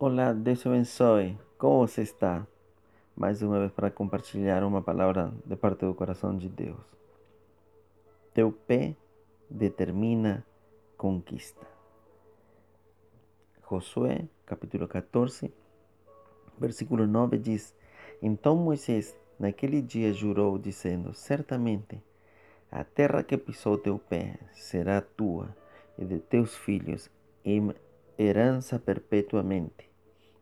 Olá, Deus te abençoe. Como você está? Mais uma vez para compartilhar uma palavra de parte do coração de Deus. Teu pé determina conquista. Josué, capítulo 14, versículo 9 diz: Então Moisés, naquele dia, jurou, dizendo: Certamente a terra que pisou teu pé será tua e de teus filhos em herança perpetuamente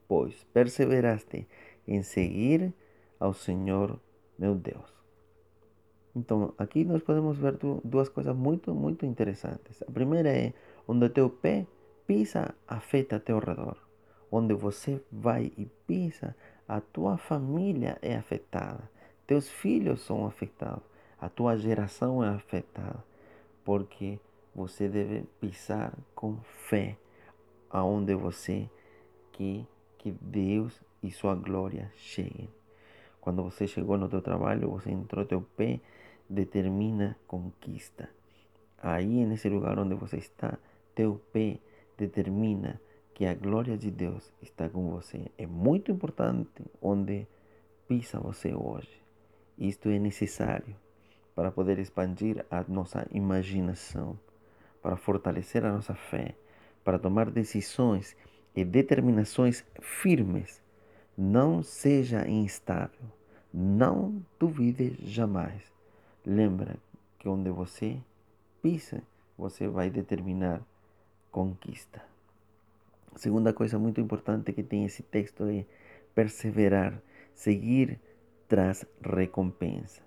pois perseveraste em seguir ao Senhor meu Deus. Então, aqui nós podemos ver duas coisas muito, muito interessantes. A primeira é onde teu pé pisa, afeta teu redor. Onde você vai e pisa, a tua família é afetada. Teus filhos são afetados. A tua geração é afetada. Porque você deve pisar com fé aonde você que que Deus e sua glória cheguem. Quando você chegou no teu trabalho, você entrou teu pé, determina conquista. Aí, nesse lugar onde você está, teu pé determina que a glória de Deus está com você. É muito importante onde pisa você hoje. Isto é necessário para poder expandir a nossa imaginação, para fortalecer a nossa fé, para tomar decisões e determinações firmes. Não seja instável. Não duvide jamais. Lembra que onde você pisa, você vai determinar conquista. A segunda coisa muito importante que tem esse texto é perseverar, seguir traz recompensa.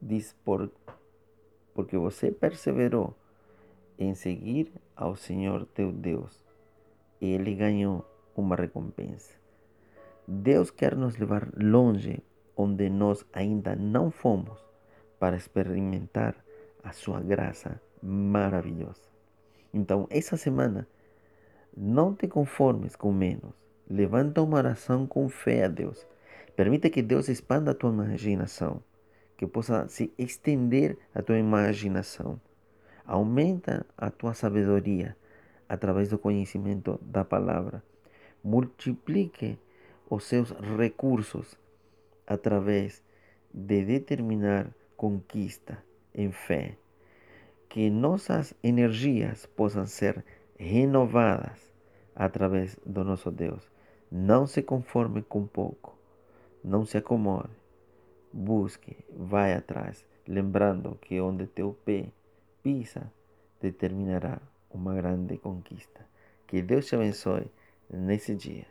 Diz por porque você perseverou em seguir ao Senhor teu Deus ele ganhou uma recompensa. Deus quer nos levar longe onde nós ainda não fomos para experimentar a sua graça maravilhosa. Então, essa semana, não te conformes com menos. Levanta uma oração com fé a Deus. Permita que Deus expanda a tua imaginação, que possa se estender a tua imaginação. Aumenta a tua sabedoria através do conhecimento da palavra. Multiplique os seus recursos através de determinar conquista em fé. Que nossas energias possam ser renovadas através do nosso Deus. Não se conforme com pouco. Não se acomode. Busque, vai atrás, lembrando que onde teu pé pisa determinará uma grande conquista. Que Deus te abençoe nesse dia.